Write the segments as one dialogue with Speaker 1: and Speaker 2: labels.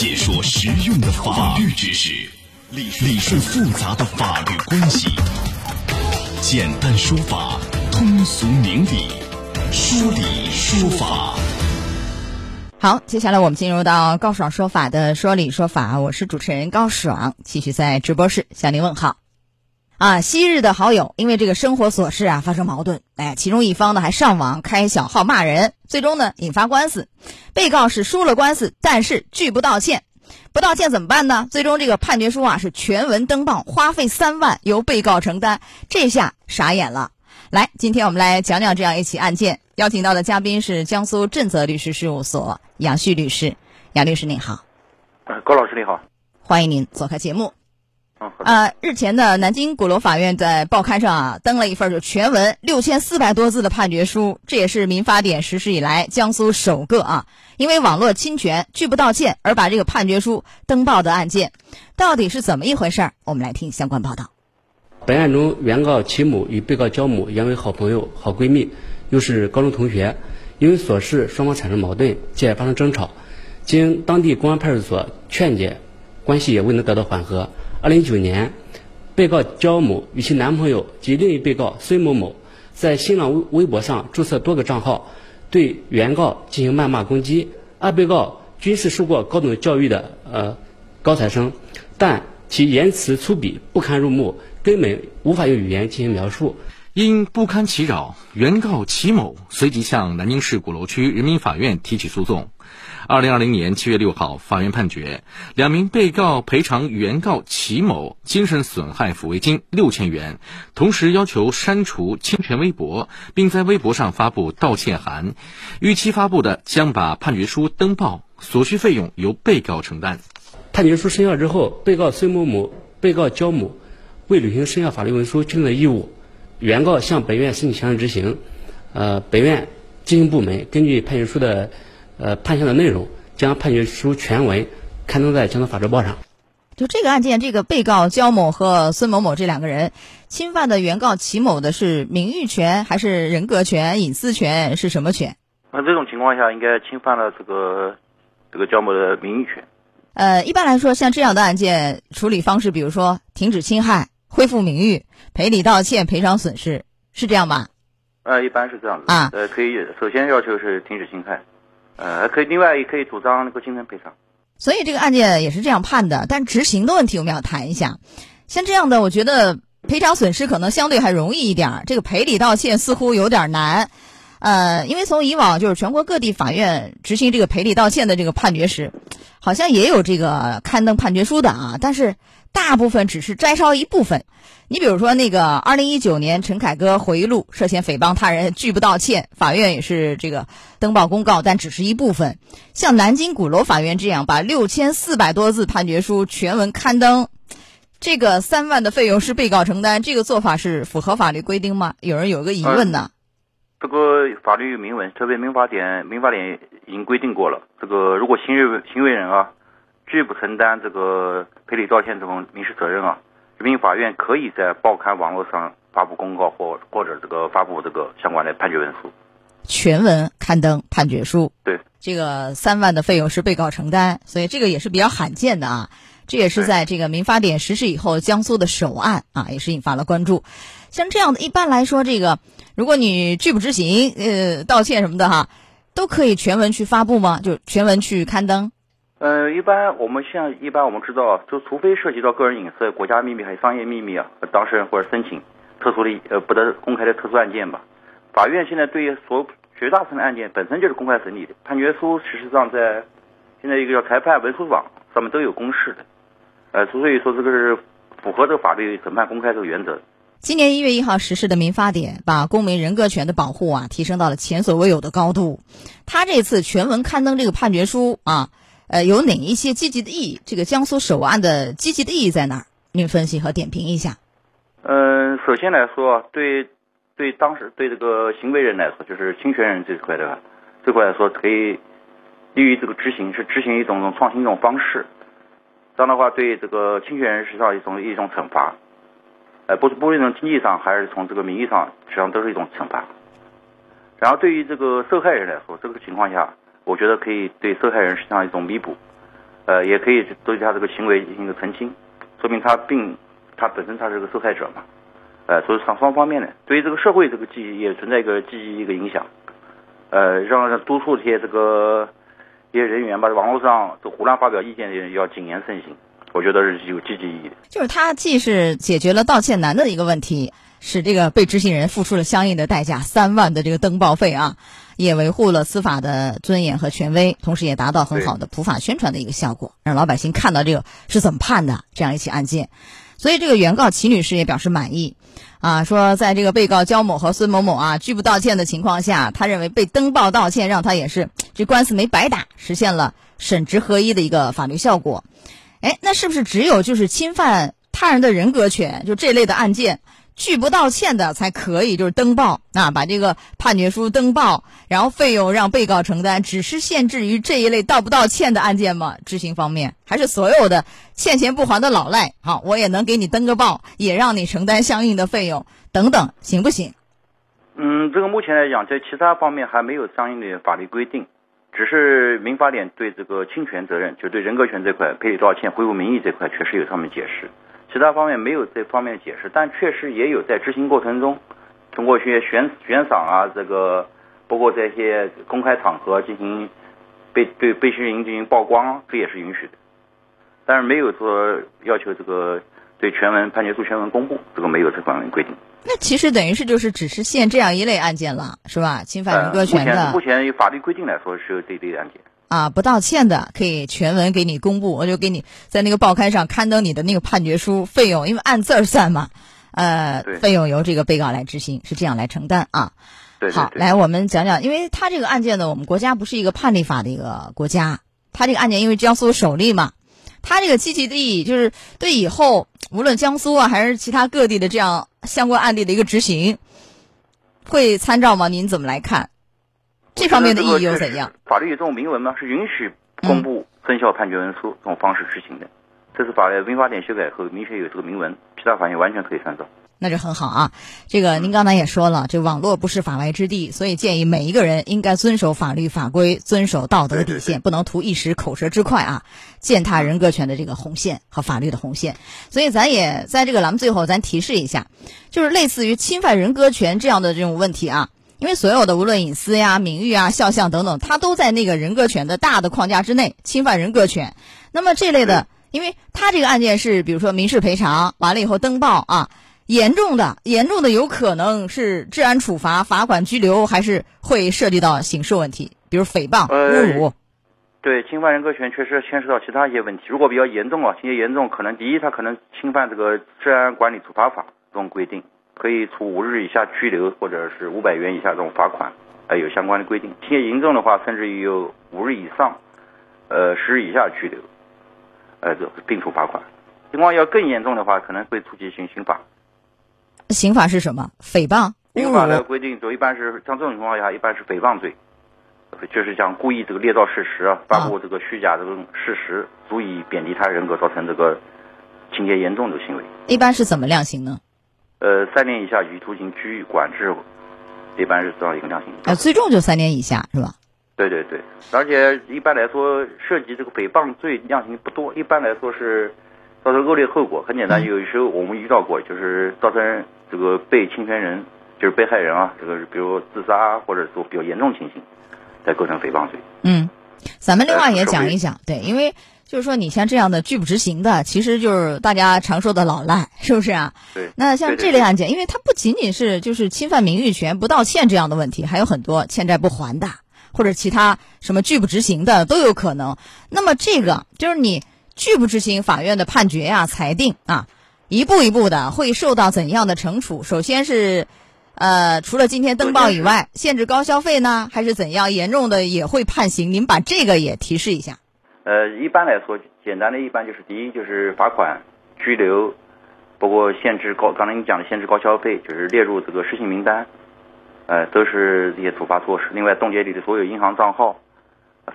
Speaker 1: 解说实用的法律知识，理理顺复杂的法律关系，简单说法，通俗明理，说理说法。
Speaker 2: 好，接下来我们进入到高爽说法的说理说法，我是主持人高爽，继续在直播室向您问好。啊，昔日的好友因为这个生活琐事啊发生矛盾，哎，其中一方呢还上网开小号骂人，最终呢引发官司。被告是输了官司，但是拒不道歉，不道歉怎么办呢？最终这个判决书啊是全文登报，花费三万由被告承担，这下傻眼了。来，今天我们来讲讲这样一起案件，邀请到的嘉宾是江苏正泽律师事务所杨旭律师，杨律师您好。
Speaker 3: 呃，高老师您好，
Speaker 2: 欢迎您做客节目。
Speaker 3: 嗯，
Speaker 2: 呃，日前呢，南京鼓楼法院在报刊上啊登了一份就全文六千四百多字的判决书，这也是民法典实施以来江苏首个啊因为网络侵权拒不道歉而把这个判决书登报的案件，到底是怎么一回事儿？我们来听相关报道。
Speaker 4: 本案中，原告齐某与被告焦某原为好朋友、好闺蜜，又是高中同学，因为琐事双方产生矛盾，继而发生争吵，经当地公安派出所劝解，关系也未能得到缓和。二零一九年，被告焦某与其男朋友及另一被告孙某某在新浪微微博上注册多个账号，对原告进行谩骂攻击。二被告均是受过高等教育的呃高材生，但其言辞粗鄙不堪入目，根本无法用语言进行描述。
Speaker 5: 因不堪其扰，原告齐某随即向南京市鼓楼区人民法院提起诉讼。二零二零年七月六号，法院判决两名被告赔偿原告齐某精神损害抚慰金六千元，同时要求删除侵权微博，并在微博上发布道歉函。逾期发布的，将把判决书登报，所需费用由被告承担。
Speaker 4: 判决书生效之后，被告孙某某、被告焦某未履行生效法律文书确定的义务，原告向本院申请强制执行。呃，本院经营部门根据判决书的。呃，判项的内容将判决书全文刊登在江苏法制报上。
Speaker 2: 就这个案件，这个被告焦某和孙某某这两个人侵犯的原告齐某的是名誉权还是人格权、隐私权是什么权？
Speaker 3: 那这种情况下，应该侵犯了这个这个焦某的名誉权。
Speaker 2: 呃，一般来说，像这样的案件处理方式，比如说停止侵害、恢复名誉、赔礼道歉、赔偿损失，是这样吧？
Speaker 3: 呃，一般是这样子
Speaker 2: 啊。
Speaker 3: 呃，可以首先要求是停止侵害。呃，可以，另外也可以主张那个精神赔偿。
Speaker 2: 所以这个案件也是这样判的，但执行的问题我们要谈一下。像这样的，我觉得赔偿损失可能相对还容易一点，这个赔礼道歉似乎有点难。呃，因为从以往就是全国各地法院执行这个赔礼道歉的这个判决时，好像也有这个刊登判决书的啊，但是大部分只是摘抄一部分。你比如说那个二零一九年陈凯歌回忆录涉嫌诽谤他人拒不道歉，法院也是这个登报公告，但只是一部分。像南京鼓楼法院这样把六千四百多字判决书全文刊登，这个三万的费用是被告承担，这个做法是符合法律规定吗？有人有个疑问呢。
Speaker 3: 这个法律明文，特别民法典，民法典已经规定过了。这个如果行为行为人啊，拒不承担这个赔礼道歉这种民事责任啊，人民法院可以在报刊网络上发布公告或或者这个发布这个相关的判决文书，
Speaker 2: 全文刊登判决书。
Speaker 3: 对，
Speaker 2: 这个三万的费用是被告承担，所以这个也是比较罕见的啊。这也是在这个民法典实施以后，江苏的首案啊，也是引发了关注。像这样的一般来说，这个。如果你拒不执行，呃，道歉什么的哈，都可以全文去发布吗？就全文去刊登？
Speaker 3: 呃，一般我们像一般我们知道，就除非涉及到个人隐私、国家秘密还有商业秘密啊，当事人或者申请特殊的呃不得公开的特殊案件吧。法院现在对于所绝大部分的案件本身就是公开审理的，判决书事实上在现在一个叫裁判文书网上面都有公示的，呃，所以说这个是符合这个法律审判公开这个原则。
Speaker 2: 今年一月一号实施的民法典，把公民人格权的保护啊提升到了前所未有的高度。他这次全文刊登这个判决书啊，呃，有哪一些积极的意义？这个江苏首案的积极的意义在哪儿？您分析和点评一下。
Speaker 3: 嗯，首先来说，对对当时对这个行为人来说，就是侵权人这块的这块来说，可以利于这个执行，是执行一种创新一种方式。这样的话，对这个侵权人实际上一种一种惩罚。呃，不是不论从经济上还是从这个名义上，实际上都是一种惩罚。然后对于这个受害人来说，这个情况下，我觉得可以对受害人实际上一种弥补。呃，也可以对他这个行为进行一个澄清，说明他并他本身他是个受害者嘛，呃，所以双双方面的，对于这个社会这个积极也存在一个积极一个影响，呃，让督促这些这个一些人员吧，网络上这胡乱发表意见的人要谨言慎行，我觉得是有积极意义的。
Speaker 2: 就是他既是解决了道歉难的一个问题，使这个被执行人付出了相应的代价，三万的这个登报费啊。也维护了司法的尊严和权威，同时也达到很好的普法宣传的一个效果，让老百姓看到这个是怎么判的这样一起案件。所以这个原告齐女士也表示满意，啊，说在这个被告焦某和孙某某啊拒不道歉的情况下，他认为被登报道歉让他也是这官司没白打，实现了审执合一的一个法律效果。哎，那是不是只有就是侵犯他人的人格权就这类的案件？拒不道歉的才可以，就是登报啊，把这个判决书登报，然后费用让被告承担，只是限制于这一类道不道歉的案件吗？执行方面还是所有的欠钱不还的老赖，好，我也能给你登个报，也让你承担相应的费用等等，行不行？
Speaker 3: 嗯，这个目前来讲，在其他方面还没有相应的法律规定，只是民法典对这个侵权责任，就对人格权这块赔礼道歉、恢复名誉这块，确实有上面解释。其他方面没有这方面的解释，但确实也有在执行过程中，通过一些悬悬赏啊，这个包括在一些公开场合进行被对被害人进行曝光，这也是允许的。但是没有说要求这个对全文判决书全文公布，这个没有这方面规定。
Speaker 2: 那其实等于是就是只是限这样一类案件了，是吧？侵犯人格权
Speaker 3: 的。目前目前以法律规定来说是有这类案件。
Speaker 2: 啊，不道歉的可以全文给你公布，我就给你在那个报刊上刊登你的那个判决书，费用因为按字儿算嘛，呃，费用由这个被告来执行，是这样来承担啊。好，来我们讲讲，因为他这个案件呢，我们国家不是一个判例法的一个国家，他这个案件因为江苏首例嘛，他这个积极的，就是对以后无论江苏啊还是其他各地的这样相关案例的一个执行，会参照吗？您怎么来看？这方面的意义又怎样？
Speaker 3: 法律有这种明文吗？是允许公布生效判决文书这种方式执行的。这是法民法典修改后明确有这个明文，其他法院完全可以参照。
Speaker 2: 那就很好啊。这个您刚才也说了，这网络不是法外之地，所以建议每一个人应该遵守法律法规，遵守道德底线，不能图一时口舌之快啊，践踏人格权的这个红线和法律的红线。所以咱也在这个栏目最后，咱提示一下，就是类似于侵犯人格权这样的这种问题啊。因为所有的无论隐私呀、名誉啊、肖像等等，它都在那个人格权的大的框架之内，侵犯人格权。那么这类的，因为他这个案件是，比如说民事赔偿完了以后登报啊，严重的、严重的有可能是治安处罚、罚款、拘留，还是会涉及到刑事问题，比如诽谤、侮辱。
Speaker 3: 对，侵犯人格权确实牵涉到其他一些问题。如果比较严重啊，情节严重，可能第一，他可能侵犯这个治安管理处罚法这种规定。可以处五日以下拘留，或者是五百元以下这种罚款，呃，有相关的规定。情节严重的话，甚至于有五日以上，呃，十日以下拘留，呃，这并处罚款。情况要更严重的话，可能会触及刑刑法。
Speaker 2: 刑法是什么？诽谤？
Speaker 3: 刑法的规定就一般是像这种情况下，一般是诽谤罪，就是讲故意这个捏造事实，发布这个虚假这种事实，足以贬低他人格，造成这个情节严重的行为。
Speaker 2: 一般是怎么量刑呢？
Speaker 3: 呃，三年以下有期徒刑、拘役、管制，一般是这样一个量刑。
Speaker 2: 啊，最重就三年以下，是吧？
Speaker 3: 对对对，而且一般来说，涉及这个诽谤罪量刑不多，一般来说是造成恶劣后果。很简单，有时候我们遇到过，就是造成这个被侵权人，就是被害人啊，这个比如自杀或者说比较严重情形，才构成诽谤罪。
Speaker 2: 嗯，咱们另外也讲一讲，对，因为。就是说，你像这样的拒不执行的，其实就是大家常说的老赖，是不是啊？
Speaker 3: 对。
Speaker 2: 那像这类案件，因为它不仅仅是就是侵犯名誉权、不道歉这样的问题，还有很多欠债不还的，或者其他什么拒不执行的都有可能。那么这个就是你拒不执行法院的判决呀、裁定啊，一步一步的会受到怎样的惩处？首先是，呃，除了今天登报以外，限制高消费呢，还是怎样？严重的也会判刑。您把这个也提示一下。
Speaker 3: 呃，一般来说，简单的一般就是第一就是罚款、拘留，包括限制高，刚才你讲的限制高消费，就是列入这个失信名单，呃，都是这些处罚措施。另外，冻结你的所有银行账号、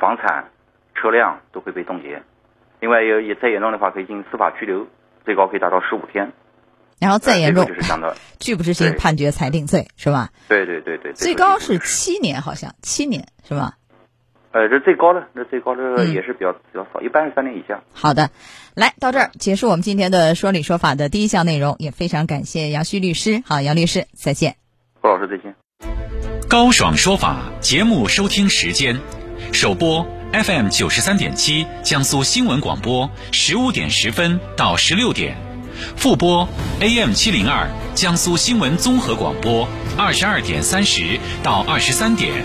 Speaker 3: 房产、车辆都会被冻结。另外，有也再严重的话，可以进行司法拘留，最高可以达到十五天。
Speaker 2: 然后再严重
Speaker 3: 就是讲的
Speaker 2: 拒不执行判决裁定罪，是吧？
Speaker 3: 对对对对。
Speaker 2: 最高是七年，好像七年是吧？
Speaker 3: 呃，这最高的，这最高的
Speaker 2: 嗯
Speaker 3: 也是比较、比较少，一般是三年以下。
Speaker 2: 好的，来到这儿结束我们今天的说理说法的第一项内容，也非常感谢杨旭律师。好，杨律师，再见。
Speaker 3: 郭老师再见。
Speaker 1: 高爽说法节目收听时间：首播 FM 九十三点七，江苏新闻广播，十五点十分到十六点；复播 AM 七零二，江苏新闻综合广播，二十二点三十到二十三点。